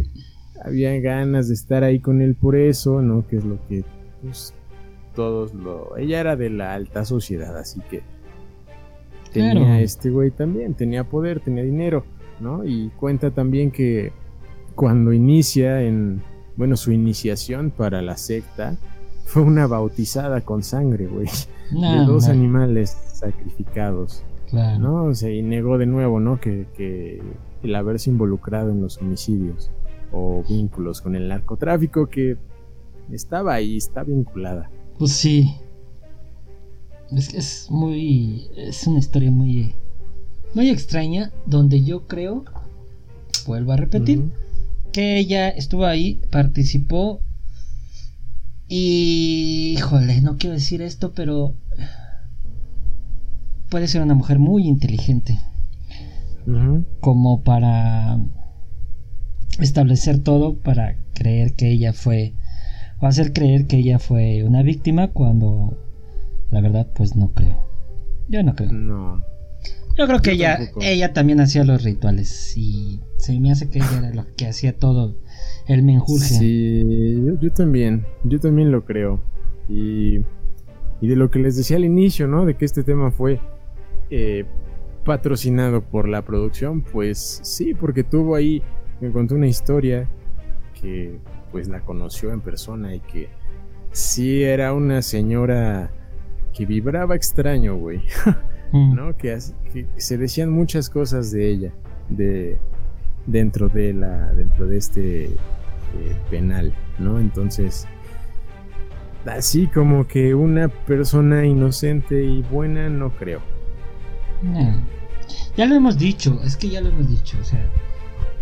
había ganas de estar ahí con él por eso, ¿no? Que es lo que pues, todos lo... Ella era de la alta sociedad, así que tenía este güey también, tenía poder, tenía dinero, ¿no? Y cuenta también que cuando inicia en, bueno, su iniciación para la secta, fue una bautizada con sangre, güey, de dos animales sacrificados. Claro. ¿no? O sea, y negó de nuevo, ¿no? Que, que el haberse involucrado en los homicidios o vínculos con el narcotráfico que estaba ahí, está vinculada. Pues sí. Es que es muy. Es una historia muy. Muy extraña. Donde yo creo. Vuelvo a repetir. Que ella estuvo ahí, participó. Y. Híjole, no quiero decir esto, pero. Puede ser una mujer muy inteligente. Como para establecer todo para creer que ella fue o hacer creer que ella fue una víctima cuando la verdad pues no creo. Yo no creo. No. Yo creo que ella ella también hacía los rituales y se me hace que ella era lo que hacía todo el menjurje. Sí, yo, también, yo también lo creo. Y, y, de lo que les decía al inicio, ¿no? De que este tema fue eh, patrocinado por la producción, pues sí, porque tuvo ahí, me contó una historia que pues la conoció en persona y que sí era una señora que vibraba extraño, güey. Mm. ¿No? Que, se decían muchas cosas de ella, de dentro de la dentro de este eh, penal, ¿no? Entonces así como que una persona inocente y buena no creo. Ya lo hemos dicho, es que ya lo hemos dicho, o sea,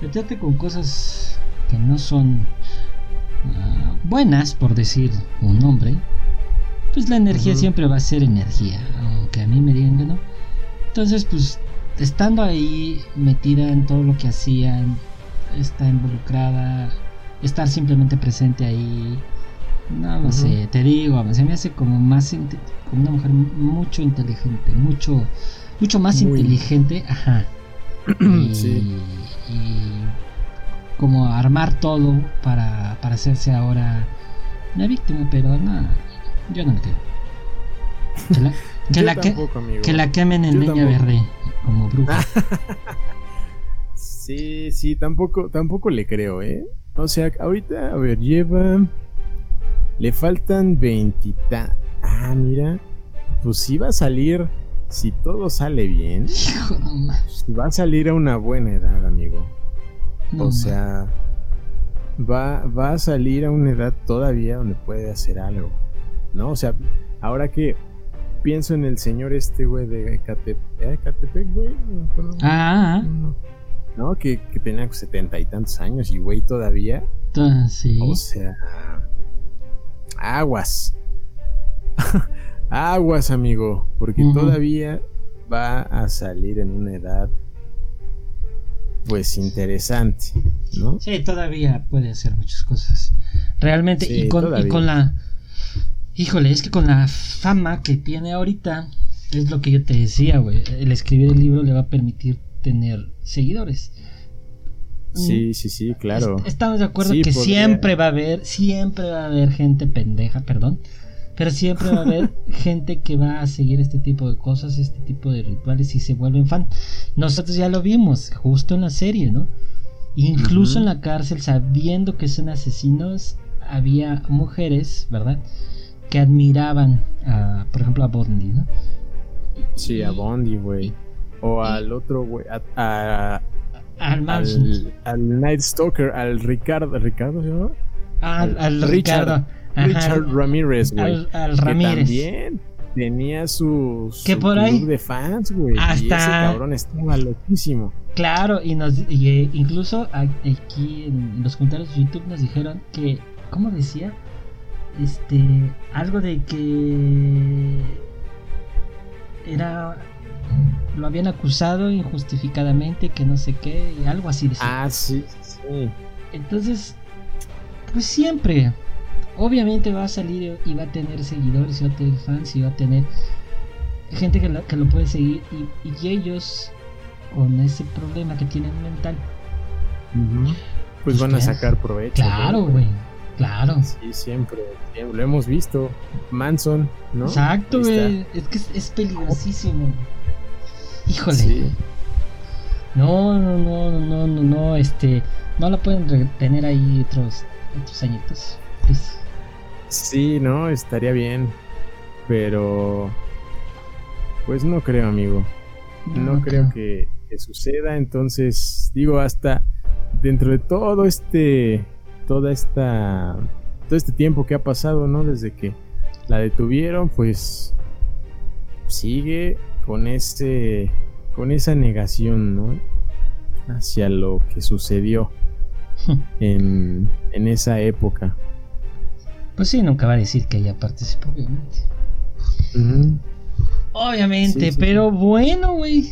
meterte con cosas que no son Ah, buenas, por decir un nombre, pues la energía siempre va a ser energía, aunque a mí me digan que no. Entonces, pues estando ahí metida en todo lo que hacían, está involucrada, estar simplemente presente ahí, no, no sé, te digo, se me hace como más como una mujer mucho inteligente, mucho mucho más inteligente, ajá. y como armar todo para, para hacerse ahora una víctima, pero no, yo no me creo. Que la, que, la que, la, quemen en leña verde, como bruja. sí, sí, tampoco, tampoco le creo, ¿eh? O sea, ahorita, a ver, lleva. Le faltan 20. Ah, mira. Pues sí va a salir. Si todo sale bien. Hijo, va a salir a una buena edad, amigo o sea, va, va a salir a una edad todavía donde puede hacer algo. ¿No? O sea, ahora que pienso en el señor este, güey, de ¿eh? Catepec, güey. Ah. No, que, tenía setenta y tantos años y, güey, todavía. Sí. O sea, aguas. aguas, amigo, porque todavía va a salir en una edad pues interesante, ¿no? Sí, todavía puede hacer muchas cosas. Realmente, y, con, la... Híjole, es que con la fama que tiene ahorita, es lo que yo te decía, güey. El escribir el libro le va a permitir tener seguidores. Sí, sí, sí, claro. Estamos de acuerdo que siempre va a haber, siempre va a haber gente pendeja, perdón, pero siempre va a haber gente que va a seguir este tipo de cosas, este tipo de rituales y se vuelven fan. Nosotros ya lo vimos justo en la serie, ¿no? Incluso en la cárcel, sabiendo que son asesinos, había mujeres, ¿verdad? Que admiraban, a, por ejemplo, a Bondi, ¿no? Sí, a Bondi, güey. O al otro, güey. A, al, al, al, Night Stalker, al Ricardo. ¿Ricardo se llama? al, al Ricardo. Richard Ramírez, güey. Al, Ramírez. También tenía su, por ahí de fans, güey. Hasta... Y ese cabrón estaba loquísimo. Claro, y nos eh, incluso aquí en los comentarios de YouTube nos dijeron que, ¿cómo decía? Este, algo de que era lo habían acusado injustificadamente, que no sé qué, y algo así decía. Ah, sí, sí. Entonces, pues siempre obviamente va a salir y va a tener seguidores, y va a tener fans, y va a tener gente que, que lo puede seguir. Y, ellos, con ese problema que tienen mental, pues, pues, van a sacar provecho. Claro, güey. Claro. Sí, siempre, Lo hemos visto. Manson, ¿no? Exacto, güey. Es que es, peligrosísimo. Híjole. Sí. No, no, no, no, no, no, no, este, no la pueden retener ahí otros, otros añitos. please. Sí, no, estaría bien. Pero. Pues no creo, amigo. No, creo que, que suceda. Entonces, digo, hasta dentro de todo este. Toda esta. Todo este tiempo que ha pasado, ¿no? Desde que la detuvieron, pues. Sigue con ese. Con esa negación, ¿no? Hacia lo que sucedió en, en esa época. Pues sí, nunca va a decir que ella participó, obviamente. Obviamente, Sí, sí, pero bueno, güey.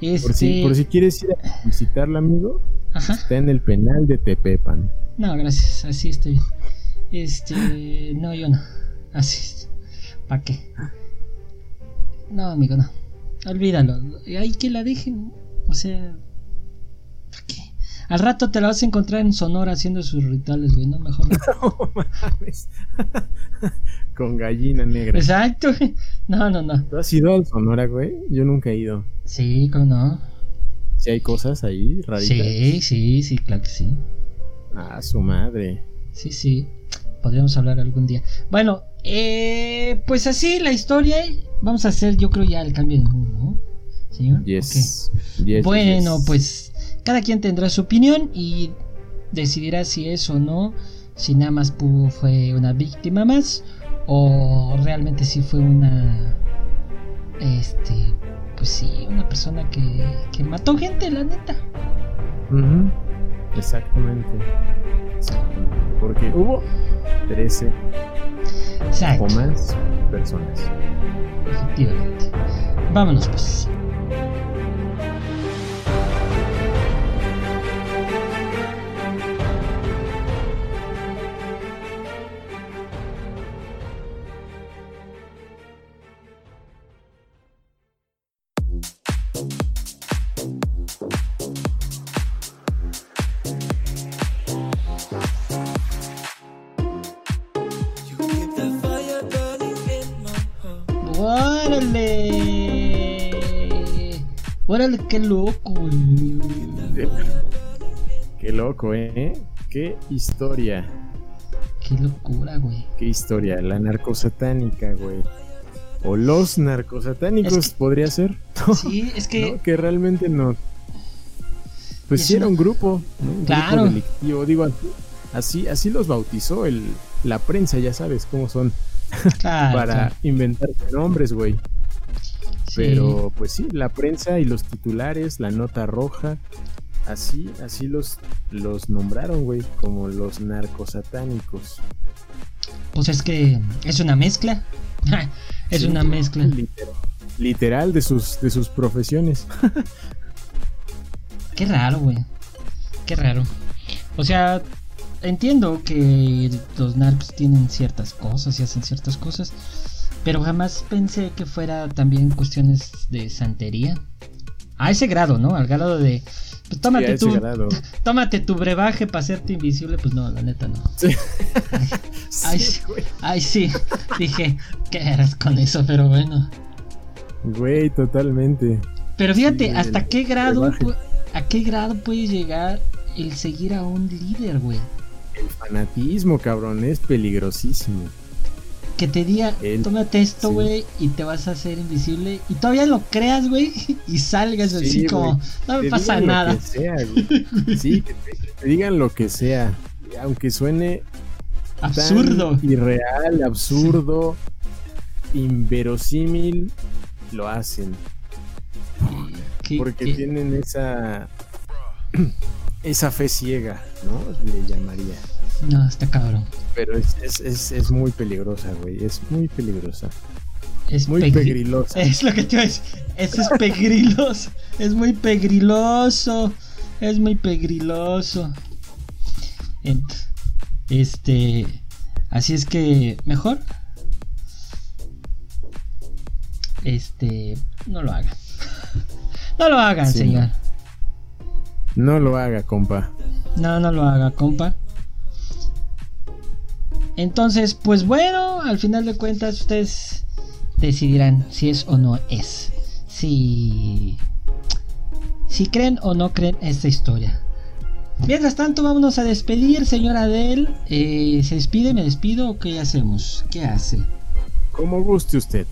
Este. Por si, por si quieres ir a visitarla, amigo, Ajá. está en el penal de Tepepan. No, gracias, así estoy. Este. No, yo no. Así. ¿Para qué? No, amigo, no. Olvídalo. Hay que la dejen. O sea. ¿Para qué? Al rato te la vas a encontrar en Sonora haciendo sus rituales, güey. No, mejor no. No mames. Con gallina negra. Exacto. No, no, no. ¿Tú has ido al Sonora, güey? Yo nunca he ido. Sí, ¿cómo no? Si hay cosas ahí raritas. Sí, sí, sí, claro que sí. Ah, su madre. Sí, sí. Podríamos hablar algún día. Bueno, eh, pues así la historia. Vamos a hacer, yo creo, ya el cambio de mood, ¿no? Señor. Yes. Bueno, yes. pues cada quien tendrá su opinión y decidirá si es o no, si nada más fue una víctima más o realmente sí fue una, este, pues sí, una persona que, que mató gente, la neta. Exactamente. Exactamente. Porque hubo 13 Exacto, o más personas. efectivamente. Vámonos pues. ¡Órale! ¡Órale, qué loco, güey! Qué loco, ¿eh? Qué historia. ¡Qué locura, güey! Qué historia. La narcosatánica, güey. O los narcosatánicos Es que- podría ser. Sí, es que... ¿no? Que realmente no. Pues Es sí era un grupo, ¿no? Un Claro. grupo delictivo. Digo, así, así los bautizó el, la prensa, ya sabes cómo son. Claro, para claro. inventarse nombres, güey. Sí. Pero pues sí, la prensa y los titulares, la nota roja, así, así los, los nombraron, güey, como los narcosatánicos. Pues es que es una mezcla. es Sí, una mezcla. Literal, literal de sus, de sus profesiones. Qué raro, güey. Qué raro. O sea, entiendo que los narcos tienen ciertas cosas y hacen ciertas cosas. Pero jamás pensé que fuera también cuestiones de santería. A ese grado, ¿no? Al grado de. Pues Sí, tómate ese tu, tómate tu brebaje para hacerte invisible. Pues no, la neta no. Ay, Sí, sí. Ay, sí. Dije, ¿qué eras con eso? Pero bueno. Güey, totalmente. Pero fíjate, Sí, ¿hasta qué grado brebaje. a qué grado puede llegar el seguir a un líder, güey? El fanatismo, cabrón, es peligrosísimo. Que te diga, El- tómate esto, sí. güey, y te vas a hacer invisible. Y todavía lo creas, güey, y salgas así Sí, como, güey. no me Te pasa digan nada. Lo que sea. Sí, que te, digan lo que sea. Aunque suene tan Absurdo. irreal, absurdo, inverosímil, lo hacen. Que- Porque que- tienen esa esa fe ciega, ¿no? Le llamaría. No, está cabrón. Pero es, es, es, es muy peligrosa, güey. Es muy peligrosa. Es Muy pegri- pegrilosa. Es lo que te decir. Eso es pegriloso. es muy pegriloso. Es muy pegriloso. Este. Así es que. Mejor. Este. No lo hagan. No lo hagan, Sí, señor. No lo haga, compa. No, no lo haga, compa. Entonces, pues bueno, al final de cuentas ustedes decidirán si es o no es. si, si creen o no creen esta historia. Mientras tanto, vámonos a despedir, señora Adel. Eh, ¿Se despide? ¿Me despido o qué hacemos? ¿Qué hace? Como guste usted.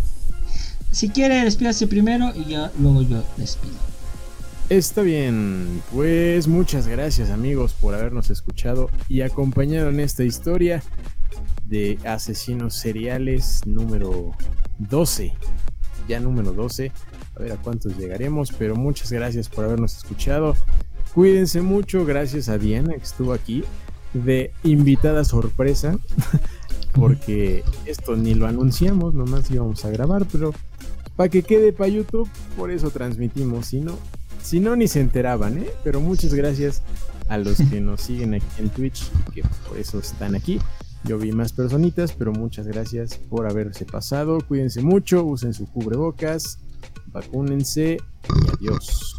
Si quiere, despídase primero y ya luego yo despido. Está bien, pues muchas gracias amigos por habernos escuchado y acompañado en esta historia de asesinos seriales número 12. Ya número 12. A ver a cuántos llegaremos, pero muchas gracias por habernos escuchado. Cuídense mucho, gracias a Diana que estuvo aquí de invitada sorpresa, porque esto ni lo anunciamos, nomás íbamos a grabar, pero para que quede para YouTube, por eso transmitimos, si no, si no ni se enteraban, ¿eh? Pero muchas gracias a los que nos siguen aquí en Twitch, que por eso están aquí. Yo vi más personitas, pero muchas gracias por haberse pasado. Cuídense mucho, usen su cubrebocas, vacúnense y adiós.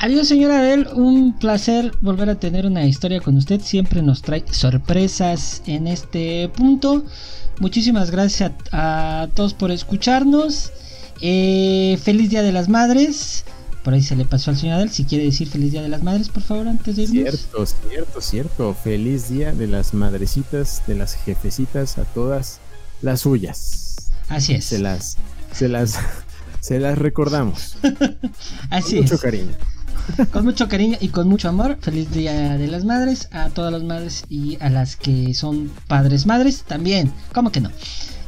Adiós, señora Adel. Un placer volver a tener una historia con usted. Siempre nos trae sorpresas en este punto. Muchísimas gracias a, a todos por escucharnos. Eh, feliz Día de las Madres. Por ahí se le pasó al señor Adel. Si quiere decir feliz Día de las Madres, por favor, antes de irnos. Cierto, cierto, cierto. Feliz día de las madrecitas, de las jefecitas, a todas las suyas. Así es. Se las, se las, se las recordamos. Así Con mucho cariño. Con mucho cariño y con mucho amor. Feliz Día de las Madres a todas las madres y a las que son padres madres también. ¿Cómo que no?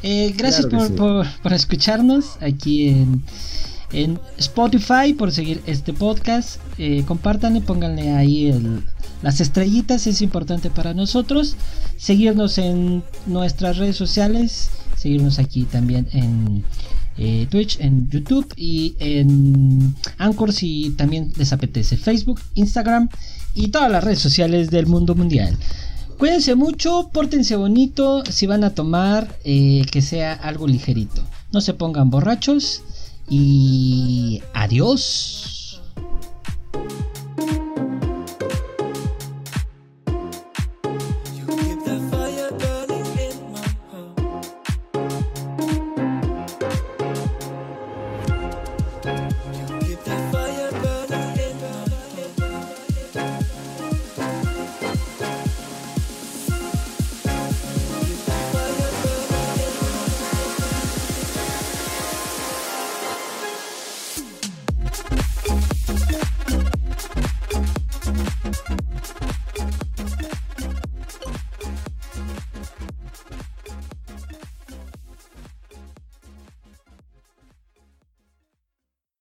Eh, gracias Claro que por, sí. por- por escucharnos aquí en, en Spotify, por seguir este podcast. Eh, compártanle, pónganle ahí las estrellitas, es importante para nosotros. Seguirnos en nuestras redes sociales, seguirnos aquí también en eh, Twitch, en YouTube y en Anchor si también les apetece. Facebook, Instagram y todas las redes sociales del mundo mundial. Cuídense mucho, pórtense bonito, si van a tomar, eh, que sea algo ligerito. No se pongan borrachos y adiós.